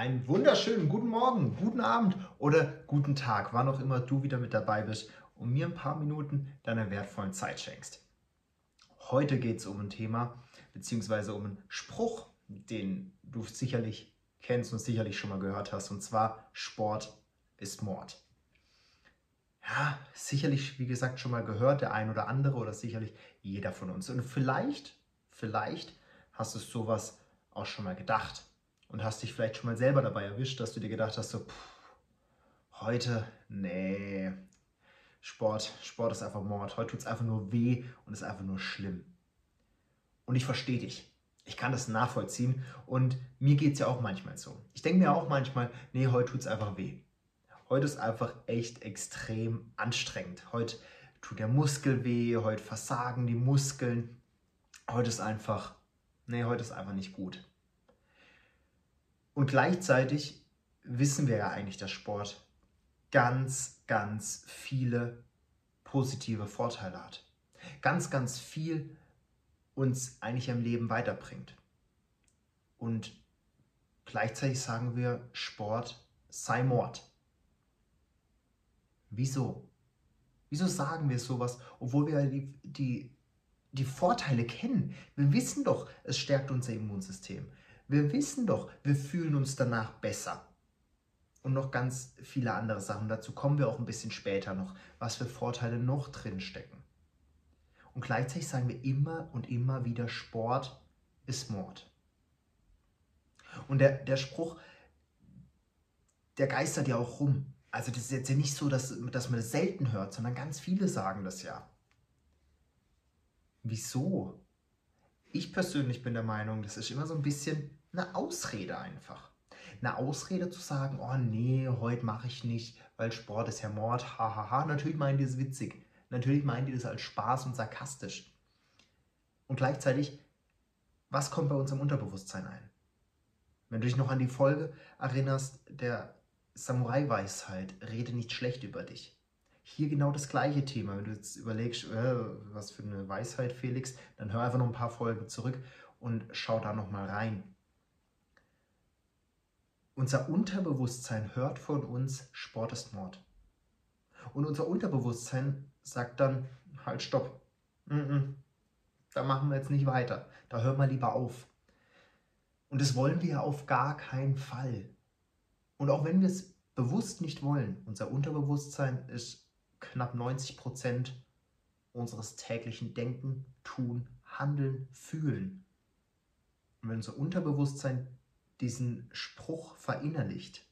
einen wunderschönen guten Morgen, guten Abend oder guten Tag, wann auch immer du wieder mit dabei bist und mir ein paar Minuten deiner wertvollen Zeit schenkst. Heute geht es um ein Thema bzw. um einen Spruch, den du sicherlich kennst und sicherlich schon mal gehört hast, und zwar Sport ist Mord. Ja, sicherlich, wie gesagt, schon mal gehört, der ein oder andere oder sicherlich jeder von uns. Und vielleicht, vielleicht hast du sowas auch schon mal gedacht und hast dich vielleicht schon mal selber dabei erwischt, dass du dir gedacht hast, so, pff, heute, nee, Sport, Sport ist einfach Mord. Heute tut es einfach nur weh und ist einfach nur schlimm. Und ich verstehe dich. Ich kann das nachvollziehen und mir geht es ja auch manchmal so. Ich denke mir auch manchmal, nee, heute tut es einfach weh. Heute ist einfach echt extrem anstrengend. Heute tut der Muskel weh, heute versagen die Muskeln. Heute ist einfach, nee, heute ist einfach nicht gut. Und gleichzeitig wissen wir ja eigentlich, dass Sport ganz, ganz viele positive Vorteile hat. Ganz, ganz viel uns eigentlich im Leben weiterbringt. Und gleichzeitig sagen wir, Sport sei Mord. Wieso? Wieso sagen wir sowas, obwohl wir die, die, die Vorteile kennen? Wir wissen doch, es stärkt unser Immunsystem. Wir wissen doch, wir fühlen uns danach besser. Und noch ganz viele andere Sachen. Dazu kommen wir auch ein bisschen später noch, was für Vorteile noch drin stecken. Und gleichzeitig sagen wir immer und immer wieder, Sport ist Mord. Und der, der Spruch, der geistert ja auch rum. Also das ist jetzt ja nicht so, dass, dass man das selten hört, sondern ganz viele sagen das ja. Wieso? Ich persönlich bin der Meinung, das ist immer so ein bisschen eine Ausrede einfach. Eine Ausrede zu sagen, oh nee, heute mache ich nicht, weil Sport ist ja Mord, hahaha. Ha, ha. Natürlich meinen die das witzig. Natürlich meinen die das als Spaß und sarkastisch. Und gleichzeitig, was kommt bei uns im Unterbewusstsein ein? Wenn du dich noch an die Folge erinnerst, der Samurai-Weisheit, rede nicht schlecht über dich. Hier genau das gleiche Thema. Wenn du jetzt überlegst, äh, was für eine Weisheit, Felix, dann hör einfach noch ein paar Folgen zurück und schau da nochmal rein. Unser Unterbewusstsein hört von uns, Sport ist Mord. Und unser Unterbewusstsein sagt dann, halt, stopp. Mm -mm, da machen wir jetzt nicht weiter. Da hören wir lieber auf. Und das wollen wir ja auf gar keinen Fall. Und auch wenn wir es bewusst nicht wollen, unser Unterbewusstsein ist knapp 90 Prozent unseres täglichen Denken, Tun, Handeln, Fühlen. Und wenn unser Unterbewusstsein diesen Spruch verinnerlicht,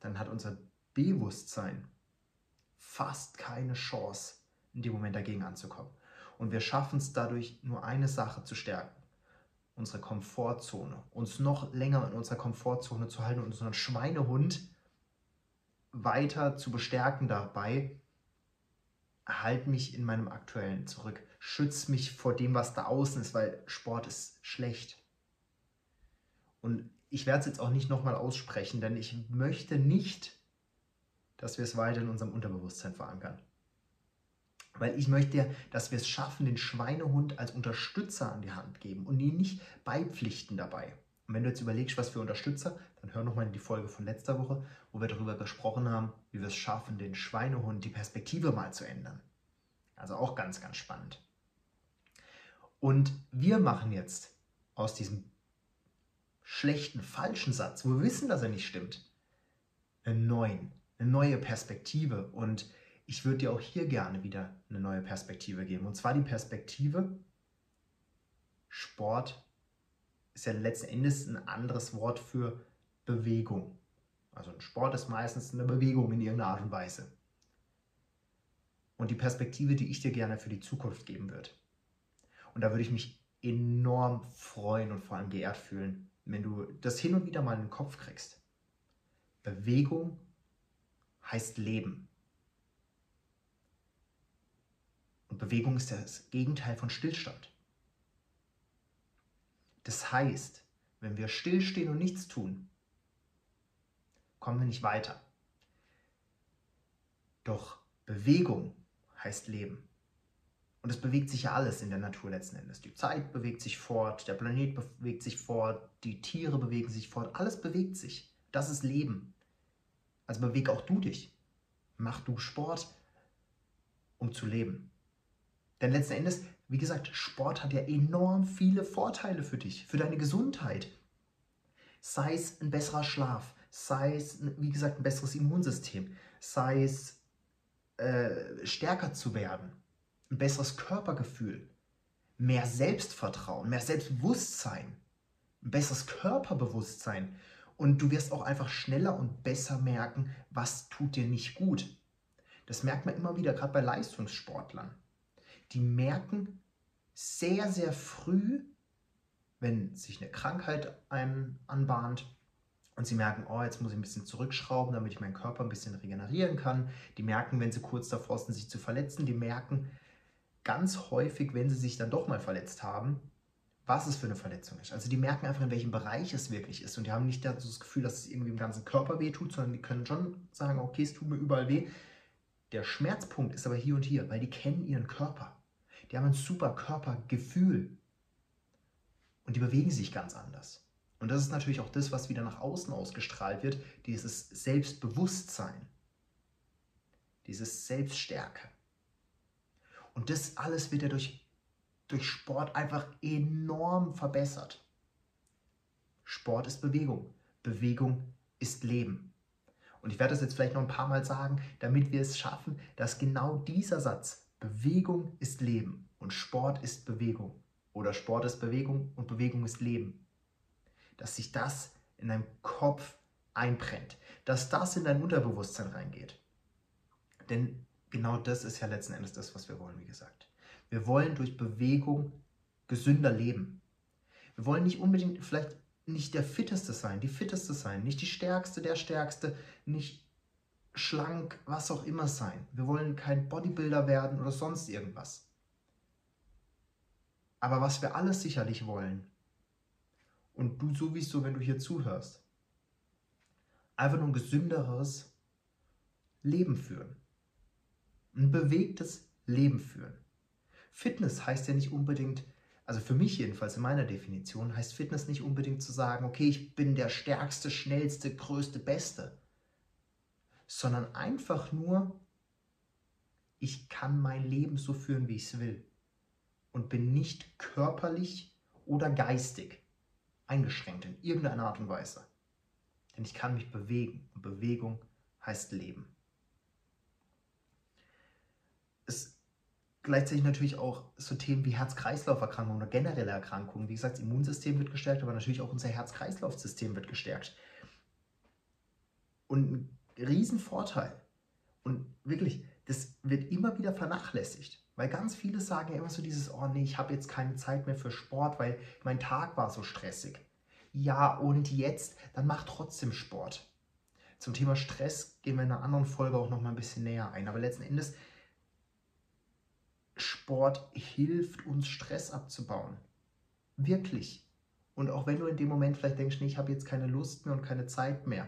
dann hat unser Bewusstsein fast keine Chance, in dem Moment dagegen anzukommen. Und wir schaffen es dadurch, nur eine Sache zu stärken. Unsere Komfortzone. Uns noch länger in unserer Komfortzone zu halten und unseren Schweinehund weiter zu bestärken dabei, halt mich in meinem aktuellen zurück. Schütz mich vor dem, was da außen ist, weil Sport ist schlecht. Und ich werde es jetzt auch nicht nochmal aussprechen, denn ich möchte nicht, dass wir es weiter in unserem Unterbewusstsein verankern. Weil ich möchte, dass wir es schaffen, den Schweinehund als Unterstützer an die Hand geben und ihn nicht beipflichten dabei. Und wenn du jetzt überlegst, was für Unterstützer, dann hör nochmal in die Folge von letzter Woche, wo wir darüber gesprochen haben, wie wir es schaffen, den Schweinehund, die Perspektive mal zu ändern. Also auch ganz, ganz spannend. Und wir machen jetzt aus diesem schlechten, falschen Satz, wo wir wissen, dass er nicht stimmt, einen neuen, eine neue Perspektive. Und ich würde dir auch hier gerne wieder eine neue Perspektive geben. Und zwar die Perspektive, Sport ist ja letzten Endes ein anderes Wort für Bewegung. Also ein Sport ist meistens eine Bewegung in irgendeiner Art und Weise. Und die Perspektive, die ich dir gerne für die Zukunft geben würde. Und da würde ich mich enorm freuen und vor allem geehrt fühlen, wenn du das hin und wieder mal in den Kopf kriegst. Bewegung heißt Leben. Und Bewegung ist das Gegenteil von Stillstand. Das heißt, wenn wir stillstehen und nichts tun, kommen wir nicht weiter. Doch Bewegung heißt Leben. Und es bewegt sich ja alles in der Natur letzten Endes. Die Zeit bewegt sich fort, der Planet bewegt sich fort, die Tiere bewegen sich fort, alles bewegt sich. Das ist Leben. Also beweg auch du dich. Mach du Sport, um zu leben. Denn letzten Endes, wie gesagt, Sport hat ja enorm viele Vorteile für dich, für deine Gesundheit. Sei es ein besserer Schlaf, sei es, wie gesagt, ein besseres Immunsystem, sei es äh, stärker zu werden, ein besseres Körpergefühl, mehr Selbstvertrauen, mehr Selbstbewusstsein, ein besseres Körperbewusstsein. Und du wirst auch einfach schneller und besser merken, was tut dir nicht gut. Das merkt man immer wieder, gerade bei Leistungssportlern. Die merken sehr, sehr früh, wenn sich eine Krankheit einem anbahnt und sie merken, oh, jetzt muss ich ein bisschen zurückschrauben, damit ich meinen Körper ein bisschen regenerieren kann. Die merken, wenn sie kurz davor sind, sich zu verletzen, die merken, ganz häufig, wenn sie sich dann doch mal verletzt haben, was es für eine Verletzung ist. Also die merken einfach, in welchem Bereich es wirklich ist. Und die haben nicht das Gefühl, dass es irgendwie im ganzen Körper weh tut, sondern die können schon sagen, okay, es tut mir überall weh. Der Schmerzpunkt ist aber hier und hier, weil die kennen ihren Körper. Die haben ein super Körpergefühl. Und die bewegen sich ganz anders. Und das ist natürlich auch das, was wieder nach außen ausgestrahlt wird, dieses Selbstbewusstsein, dieses Selbststärke. Und das alles wird ja durch, durch Sport einfach enorm verbessert. Sport ist Bewegung. Bewegung ist Leben. Und ich werde das jetzt vielleicht noch ein paar Mal sagen, damit wir es schaffen, dass genau dieser Satz, Bewegung ist Leben und Sport ist Bewegung oder Sport ist Bewegung und Bewegung ist Leben, dass sich das in deinem Kopf einbrennt, dass das in dein Unterbewusstsein reingeht. Denn genau das ist ja letzten Endes das, was wir wollen, wie gesagt. Wir wollen durch Bewegung gesünder leben. Wir wollen nicht unbedingt vielleicht nicht der Fitteste sein, die Fitteste sein, nicht die Stärkste, der Stärkste, nicht schlank, was auch immer sein. Wir wollen kein Bodybuilder werden oder sonst irgendwas. Aber was wir alles sicherlich wollen, und du sowieso, wenn du hier zuhörst, einfach nur ein gesünderes Leben führen ein bewegtes Leben führen. Fitness heißt ja nicht unbedingt, also für mich jedenfalls in meiner Definition, heißt Fitness nicht unbedingt zu sagen, okay, ich bin der stärkste, schnellste, größte, beste, sondern einfach nur, ich kann mein Leben so führen, wie ich es will und bin nicht körperlich oder geistig eingeschränkt in irgendeiner Art und Weise. Denn ich kann mich bewegen und Bewegung heißt Leben. Es gleichzeitig natürlich auch so Themen wie Herz-Kreislauf-Erkrankungen oder generelle Erkrankungen. Wie gesagt, das Immunsystem wird gestärkt, aber natürlich auch unser Herz-Kreislauf-System wird gestärkt. Und ein Riesenvorteil. Und wirklich, das wird immer wieder vernachlässigt. Weil ganz viele sagen ja immer so dieses, oh nee, ich habe jetzt keine Zeit mehr für Sport, weil mein Tag war so stressig. Ja, und jetzt, dann mach trotzdem Sport. Zum Thema Stress gehen wir in einer anderen Folge auch noch mal ein bisschen näher ein. Aber letzten Endes Sport hilft uns Stress abzubauen. Wirklich. Und auch wenn du in dem Moment vielleicht denkst, nee, ich habe jetzt keine Lust mehr und keine Zeit mehr,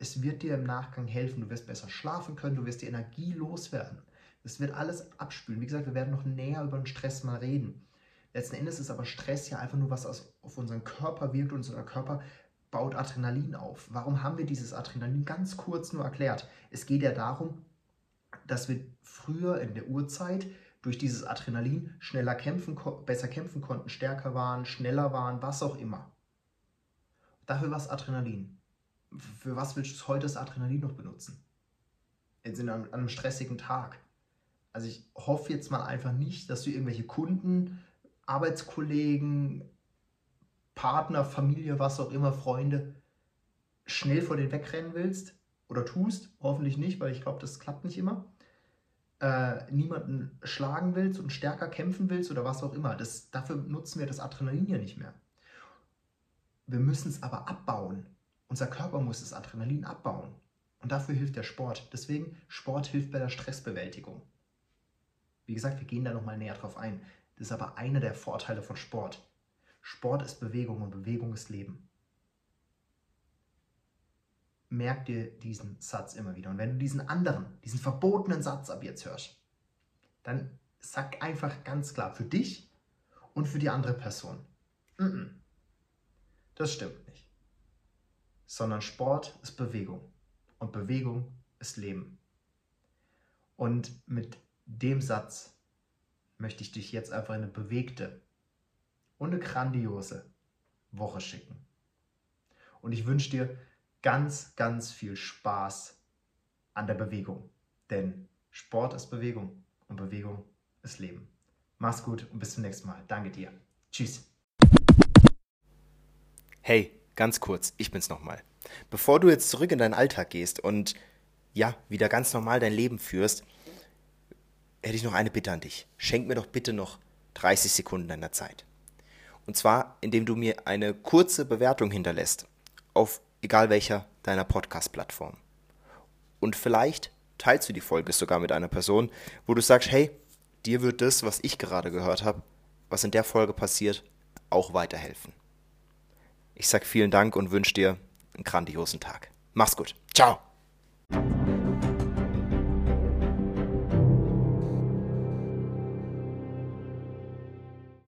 es wird dir im Nachgang helfen. Du wirst besser schlafen können, du wirst die Energie loswerden. Das wird alles abspülen. Wie gesagt, wir werden noch näher über den Stress mal reden. Letzten Endes ist aber Stress ja einfach nur was auf unseren Körper wirkt und unser Körper baut Adrenalin auf. Warum haben wir dieses Adrenalin? Ganz kurz nur erklärt. Es geht ja darum, dass wir früher in der Urzeit durch dieses Adrenalin schneller kämpfen, besser kämpfen konnten, stärker waren, schneller waren, was auch immer. Dafür war es Adrenalin. Für was willst du heute das Adrenalin noch benutzen? Jetzt in einem, an einem stressigen Tag. Also ich hoffe jetzt mal einfach nicht, dass du irgendwelche Kunden, Arbeitskollegen, Partner, Familie, was auch immer, Freunde, schnell vor denen wegrennen willst oder tust. Hoffentlich nicht, weil ich glaube, das klappt nicht immer äh, niemanden schlagen willst und stärker kämpfen willst oder was auch immer. Das, dafür nutzen wir das Adrenalin ja nicht mehr. Wir müssen es aber abbauen. Unser Körper muss das Adrenalin abbauen. Und dafür hilft der Sport. Deswegen, Sport hilft bei der Stressbewältigung. Wie gesagt, wir gehen da nochmal näher drauf ein. Das ist aber einer der Vorteile von Sport. Sport ist Bewegung und Bewegung ist Leben merk dir diesen Satz immer wieder. Und wenn du diesen anderen, diesen verbotenen Satz ab jetzt hörst, dann sag einfach ganz klar, für dich und für die andere Person. Das stimmt nicht. Sondern Sport ist Bewegung und Bewegung ist Leben. Und mit dem Satz möchte ich dich jetzt einfach in eine bewegte und eine grandiose Woche schicken. Und ich wünsche dir ganz, ganz viel Spaß an der Bewegung. Denn Sport ist Bewegung und Bewegung ist Leben. Mach's gut und bis zum nächsten Mal. Danke dir. Tschüss. Hey, ganz kurz, ich bin's nochmal. Bevor du jetzt zurück in deinen Alltag gehst und ja, wieder ganz normal dein Leben führst, hätte ich noch eine Bitte an dich. Schenk mir doch bitte noch 30 Sekunden deiner Zeit. Und zwar, indem du mir eine kurze Bewertung hinterlässt auf egal welcher deiner Podcast-Plattform. Und vielleicht teilst du die Folge sogar mit einer Person, wo du sagst, hey, dir wird das, was ich gerade gehört habe, was in der Folge passiert, auch weiterhelfen. Ich sage vielen Dank und wünsche dir einen grandiosen Tag. Mach's gut. Ciao.